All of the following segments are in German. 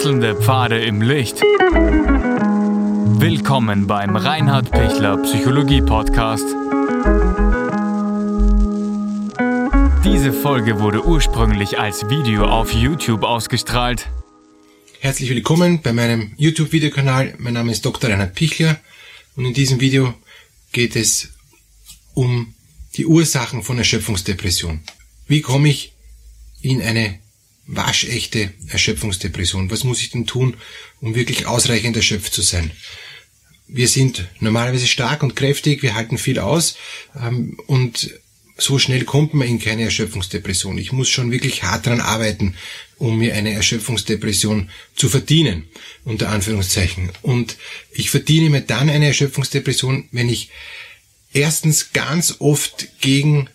Wechselnde Pfade im Licht. Willkommen beim Reinhard Pichler Psychologie Podcast. Diese Folge wurde ursprünglich als Video auf YouTube ausgestrahlt. Herzlich willkommen bei meinem YouTube-Videokanal. Mein Name ist Dr. Reinhard Pichler und in diesem Video geht es um die Ursachen von Erschöpfungsdepression. Wie komme ich in eine waschechte Erschöpfungsdepression? Was muss ich denn tun, um wirklich ausreichend erschöpft zu sein? Wir sind normalerweise stark und kräftig, wir halten viel aus ähm, und so schnell kommt man in keine Erschöpfungsdepression. Ich muss schon wirklich hart daran arbeiten, um mir eine Erschöpfungsdepression zu verdienen, unter Anführungszeichen. Und ich verdiene mir dann eine Erschöpfungsdepression, wenn ich erstens ganz oft gegen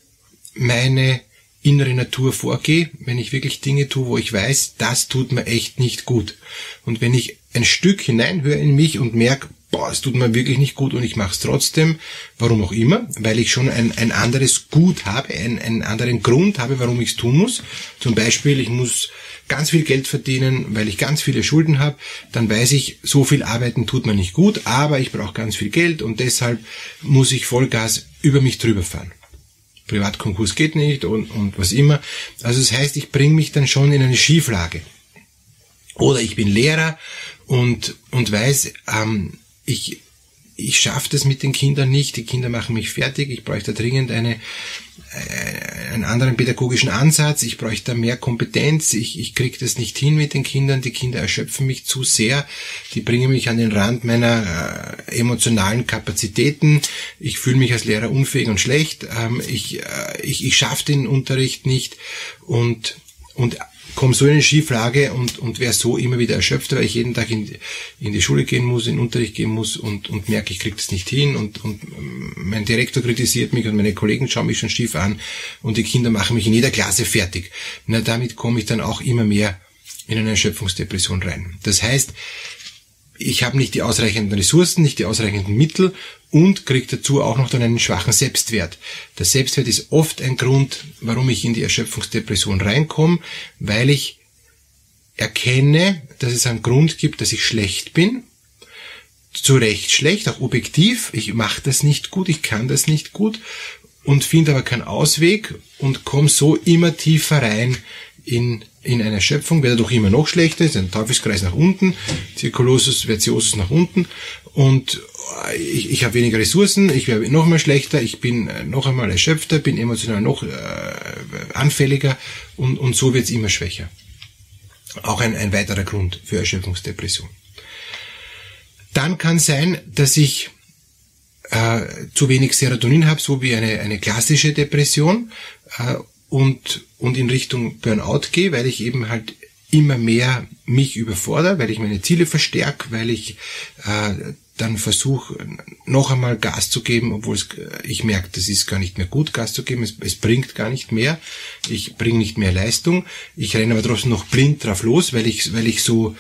meine innere Natur vorgehe, wenn ich wirklich Dinge tue, wo ich weiß, das tut mir echt nicht gut. Und wenn ich ein Stück hineinhöre in mich und merke, boah, es tut mir wirklich nicht gut und ich mache es trotzdem, warum auch immer, weil ich schon ein, ein anderes Gut habe, ein, einen anderen Grund habe, warum ich es tun muss. Zum Beispiel, ich muss ganz viel Geld verdienen, weil ich ganz viele Schulden habe, dann weiß ich, so viel arbeiten tut mir nicht gut, aber ich brauche ganz viel Geld und deshalb muss ich Vollgas über mich drüber fahren. Privatkonkurs geht nicht und, und was immer. Also das heißt, ich bringe mich dann schon in eine Schieflage. Oder ich bin Lehrer und, und weiß, ähm, ich, ich schaffe das mit den Kindern nicht, die Kinder machen mich fertig, ich bräuchte dringend eine, äh, einen anderen pädagogischen Ansatz, ich bräuchte mehr Kompetenz, ich, ich kriege das nicht hin mit den Kindern, die Kinder erschöpfen mich zu sehr, die bringen mich an den Rand meiner äh, emotionalen Kapazitäten, ich fühle mich als Lehrer unfähig und schlecht, ähm, ich, äh, ich, ich schaffe den Unterricht nicht und, und komme so in eine Schieflage und, und wäre so immer wieder erschöpft, weil ich jeden Tag in, in die Schule gehen muss, in den Unterricht gehen muss und, und merke, ich kriege das nicht hin und, und mein Direktor kritisiert mich und meine Kollegen schauen mich schon schief an und die Kinder machen mich in jeder Klasse fertig. Na, damit komme ich dann auch immer mehr in eine Erschöpfungsdepression rein. Das heißt, ich habe nicht die ausreichenden Ressourcen, nicht die ausreichenden Mittel und kriege dazu auch noch dann einen schwachen Selbstwert. Der Selbstwert ist oft ein Grund, warum ich in die Erschöpfungsdepression reinkomme, weil ich erkenne, dass es einen Grund gibt, dass ich schlecht bin. Zu Recht schlecht, auch objektiv. Ich mache das nicht gut, ich kann das nicht gut und finde aber keinen Ausweg und komme so immer tiefer rein in, in eine Schöpfung, werde doch immer noch schlechter, ist ein Teufelskreis nach unten, Zirkulosus vertiosus nach unten und ich, ich habe weniger Ressourcen, ich werde noch mal schlechter, ich bin äh, noch einmal erschöpfter, bin emotional noch äh, anfälliger und, und so wird es immer schwächer. Auch ein, ein weiterer Grund für Erschöpfungsdepression. Dann kann sein, dass ich äh, zu wenig Serotonin habe, so wie eine, eine klassische Depression äh, und, und in Richtung Burnout gehe, weil ich eben halt immer mehr mich überfordere, weil ich meine Ziele verstärke, weil ich äh, dann versuche noch einmal Gas zu geben, obwohl es, ich merke, das ist gar nicht mehr gut, Gas zu geben, es, es bringt gar nicht mehr, ich bringe nicht mehr Leistung, ich renne aber trotzdem noch blind drauf los, weil ich, weil ich so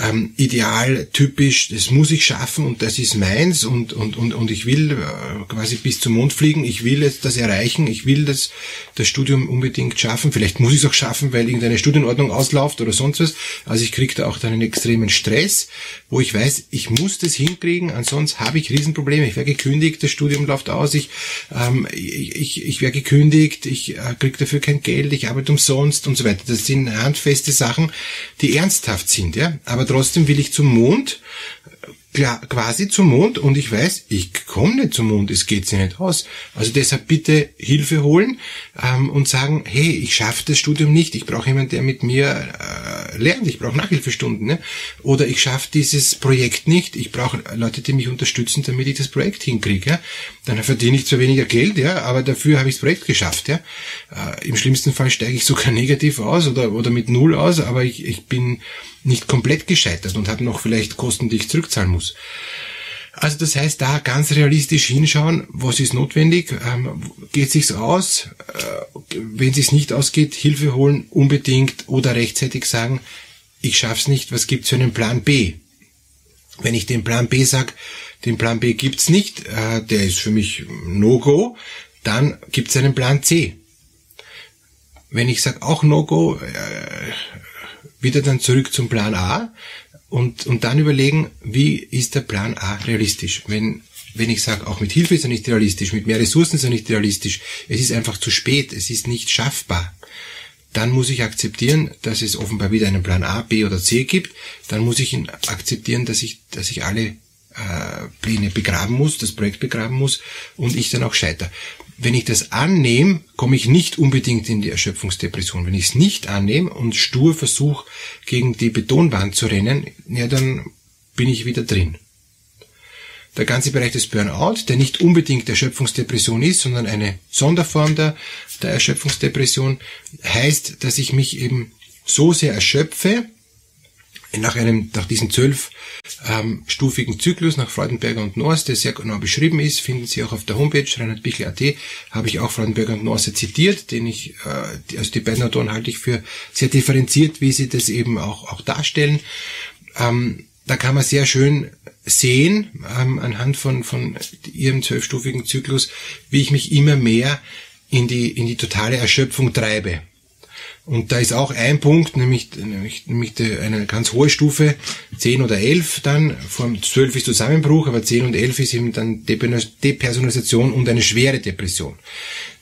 ähm, ideal, typisch, das muss ich schaffen und das ist meins und, und, und, und ich will äh, quasi bis zum Mond fliegen, ich will jetzt das erreichen, ich will das, das Studium unbedingt schaffen, vielleicht muss ich es auch schaffen, weil irgendeine Studienordnung ausläuft oder sonst was. Also ich kriege da auch dann einen extremen Stress, wo ich weiß, ich muss das hinkriegen, ansonsten habe ich Riesenprobleme, ich werde gekündigt, das Studium läuft aus, ich, ähm, ich, ich, ich werde gekündigt, ich äh, kriege dafür kein Geld, ich arbeite umsonst und so weiter. Das sind handfeste Sachen, die ernsthaft sind, ja. Aber trotzdem will ich zum Mond, quasi zum Mond und ich weiß, ich komme nicht zum Mond, es geht sich nicht aus. Also deshalb bitte Hilfe holen ähm, und sagen, hey, ich schaffe das Studium nicht, ich brauche jemanden, der mit mir äh, lernt, ich brauche Nachhilfestunden. Ne? Oder ich schaffe dieses Projekt nicht, ich brauche Leute, die mich unterstützen, damit ich das Projekt hinkriege. Ja? Dann verdiene ich zwar weniger Geld, ja, aber dafür habe ich das Projekt geschafft. Ja? Äh, Im schlimmsten Fall steige ich sogar negativ aus oder, oder mit Null aus, aber ich, ich bin nicht komplett gescheitert und habe noch vielleicht Kosten, die ich zurückzahlen muss. Also das heißt, da ganz realistisch hinschauen, was ist notwendig, ähm, geht sich's aus, äh, wenn sich's nicht ausgeht, Hilfe holen unbedingt oder rechtzeitig sagen, ich schaff's nicht, was gibt's für einen Plan B? Wenn ich den Plan B sag, den Plan B gibt's nicht, äh, der ist für mich No-Go, dann gibt's einen Plan C. Wenn ich sag auch No-Go, äh, wieder dann zurück zum Plan A und, und dann überlegen, wie ist der Plan A realistisch? Wenn, wenn ich sage, auch mit Hilfe ist er nicht realistisch, mit mehr Ressourcen ist er nicht realistisch, es ist einfach zu spät, es ist nicht schaffbar, dann muss ich akzeptieren, dass es offenbar wieder einen Plan A, B oder C gibt, dann muss ich akzeptieren, dass ich, dass ich alle äh, Pläne begraben muss, das Projekt begraben muss und ich dann auch scheiter. Wenn ich das annehme, komme ich nicht unbedingt in die Erschöpfungsdepression. Wenn ich es nicht annehme und stur versuche, gegen die Betonwand zu rennen, ja, dann bin ich wieder drin. Der ganze Bereich des Burnout, der nicht unbedingt Erschöpfungsdepression ist, sondern eine Sonderform der, der Erschöpfungsdepression, heißt, dass ich mich eben so sehr erschöpfe, nach einem, nach diesem zwölf ähm, Zyklus nach Freudenberger und Norse, der sehr genau beschrieben ist, finden Sie auch auf der Homepage reinhardbichl.at, habe ich auch Freudenberger und Norse zitiert, den ich, äh, also die beiden Autoren halte ich für sehr differenziert, wie sie das eben auch, auch darstellen. Ähm, da kann man sehr schön sehen, ähm, anhand von, von ihrem zwölfstufigen Zyklus, wie ich mich immer mehr in die, in die totale Erschöpfung treibe. Und da ist auch ein Punkt, nämlich, nämlich, nämlich eine ganz hohe Stufe, 10 oder 11 dann, vor 12 ist Zusammenbruch, aber 10 und 11 ist eben dann Depersonalisation und eine schwere Depression.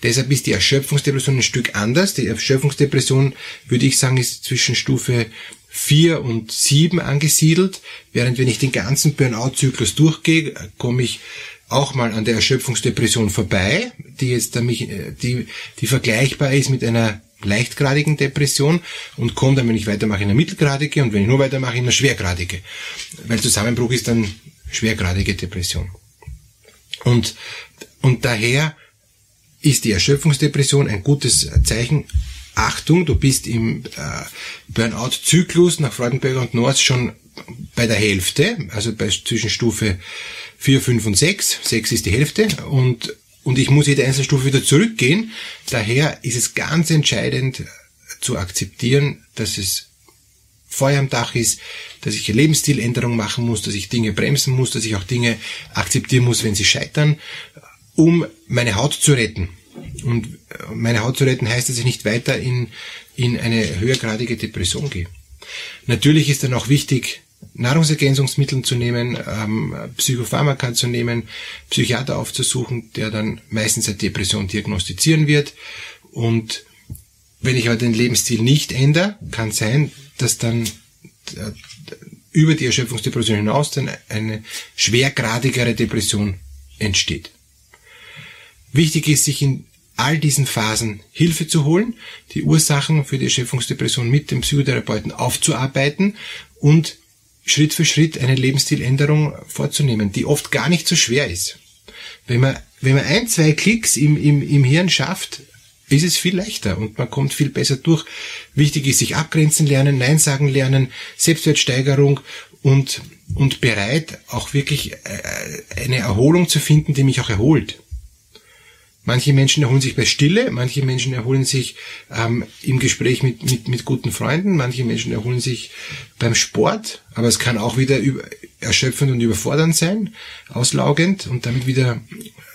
Deshalb ist die Erschöpfungsdepression ein Stück anders. Die Erschöpfungsdepression, würde ich sagen, ist zwischen Stufe 4 und 7 angesiedelt, während wenn ich den ganzen Burnout-Zyklus durchgehe, komme ich auch mal an der Erschöpfungsdepression vorbei, die jetzt damit, die, die vergleichbar ist mit einer leichtgradigen Depression und komme dann, wenn ich weitermache, in eine mittelgradige und wenn ich nur weitermache, in eine schwergradige. Weil Zusammenbruch ist dann schwergradige Depression. Und, und daher ist die Erschöpfungsdepression ein gutes Zeichen. Achtung, du bist im äh, Burnout-Zyklus nach Freudenberger und North schon bei der Hälfte, also bei zwischen Stufe 4, 5 und 6. 6 ist die Hälfte und und ich muss jede einzelne Stufe wieder zurückgehen. Daher ist es ganz entscheidend zu akzeptieren, dass es Feuer am Dach ist, dass ich Lebensstiländerung machen muss, dass ich Dinge bremsen muss, dass ich auch Dinge akzeptieren muss, wenn sie scheitern, um meine Haut zu retten. Und meine Haut zu retten heißt, dass ich nicht weiter in, in eine höhergradige Depression gehe. Natürlich ist dann auch wichtig, Nahrungsergänzungsmitteln zu nehmen, ähm, Psychopharmaka zu nehmen, Psychiater aufzusuchen, der dann meistens eine Depression diagnostizieren wird. Und wenn ich aber den Lebensstil nicht ändere, kann sein, dass dann äh, über die Erschöpfungsdepression hinaus dann eine schwergradigere Depression entsteht. Wichtig ist, sich in all diesen Phasen Hilfe zu holen, die Ursachen für die Erschöpfungsdepression mit dem Psychotherapeuten aufzuarbeiten und Schritt für Schritt eine Lebensstiländerung vorzunehmen, die oft gar nicht so schwer ist. Wenn man, wenn man ein, zwei Klicks im, im, im Hirn schafft, ist es viel leichter und man kommt viel besser durch. Wichtig ist sich abgrenzen lernen, Nein sagen lernen, Selbstwertsteigerung und, und bereit, auch wirklich äh, eine Erholung zu finden, die mich auch erholt. Manche Menschen erholen sich bei Stille, manche Menschen erholen sich ähm, im Gespräch mit, mit, mit guten Freunden, manche Menschen erholen sich beim Sport, aber es kann auch wieder über, erschöpfend und überfordernd sein, auslaugend und damit wieder,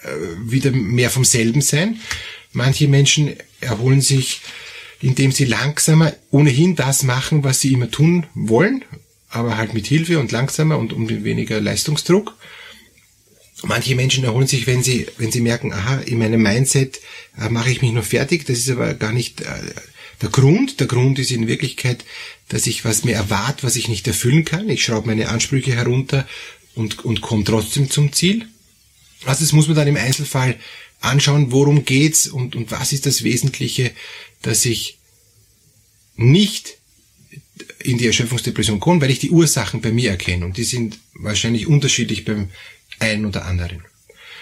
äh, wieder mehr vom selben sein. Manche Menschen erholen sich, indem sie langsamer ohnehin das machen, was sie immer tun wollen, aber halt mit Hilfe und langsamer und um weniger Leistungsdruck. Manche Menschen erholen sich, wenn sie, wenn sie merken, aha, in meinem Mindset äh, mache ich mich nur fertig. Das ist aber gar nicht äh, der Grund. Der Grund ist in Wirklichkeit, dass ich was mir erwarte, was ich nicht erfüllen kann. Ich schraube meine Ansprüche herunter und, und komme trotzdem zum Ziel. Also das muss man dann im Einzelfall anschauen, worum geht's und, und was ist das Wesentliche, dass ich nicht in die Erschöpfungsdepression komme, weil ich die Ursachen bei mir erkenne. Und die sind wahrscheinlich unterschiedlich beim einen oder anderen.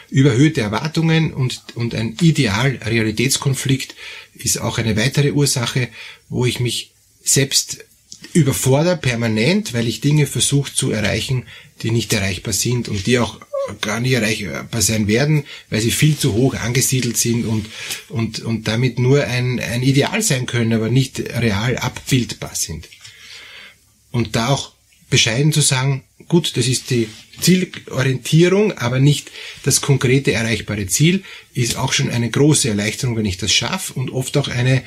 Überhöhte Erwartungen und, und ein Ideal-Realitätskonflikt ist auch eine weitere Ursache, wo ich mich selbst überfordere permanent, weil ich Dinge versuche zu erreichen, die nicht erreichbar sind und die auch gar nicht erreichbar sein werden, weil sie viel zu hoch angesiedelt sind und, und, und damit nur ein, ein Ideal sein können, aber nicht real abbildbar sind. Und da auch bescheiden zu sagen, gut, das ist die Zielorientierung, aber nicht das konkrete erreichbare Ziel, ist auch schon eine große Erleichterung, wenn ich das schaffe und oft auch eine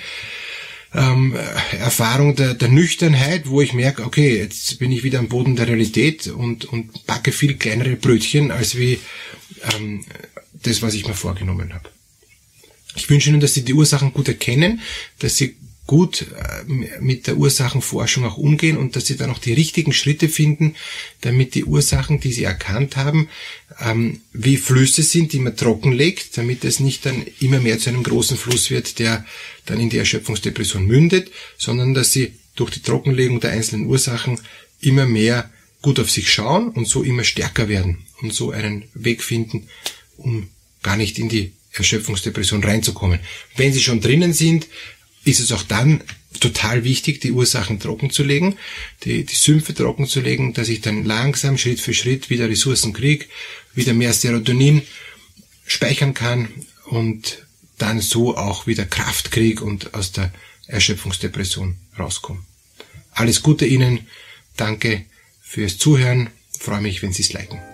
ähm, Erfahrung der, der Nüchternheit, wo ich merke, okay, jetzt bin ich wieder am Boden der Realität und, und backe viel kleinere Brötchen als wie ähm, das, was ich mir vorgenommen habe. Ich wünsche Ihnen, dass Sie die Ursachen gut erkennen, dass Sie gut äh, mit der Ursachenforschung auch umgehen und dass sie dann auch die richtigen Schritte finden, damit die Ursachen, die sie erkannt haben, ähm, wie Flüsse sind, die man trockenlegt, damit es nicht dann immer mehr zu einem großen Fluss wird, der dann in die Erschöpfungsdepression mündet, sondern dass sie durch die Trockenlegung der einzelnen Ursachen immer mehr gut auf sich schauen und so immer stärker werden und so einen Weg finden, um gar nicht in die Erschöpfungsdepression reinzukommen. Wenn sie schon drinnen sind, ist es auch dann total wichtig, die Ursachen trocken zu legen, die, die Sümpfe trocken zu legen, dass ich dann langsam, Schritt für Schritt wieder Ressourcen kriege, wieder mehr Serotonin speichern kann und dann so auch wieder Kraft kriege und aus der Erschöpfungsdepression rauskomme. Alles Gute Ihnen, danke fürs Zuhören, freue mich, wenn Sie es liken.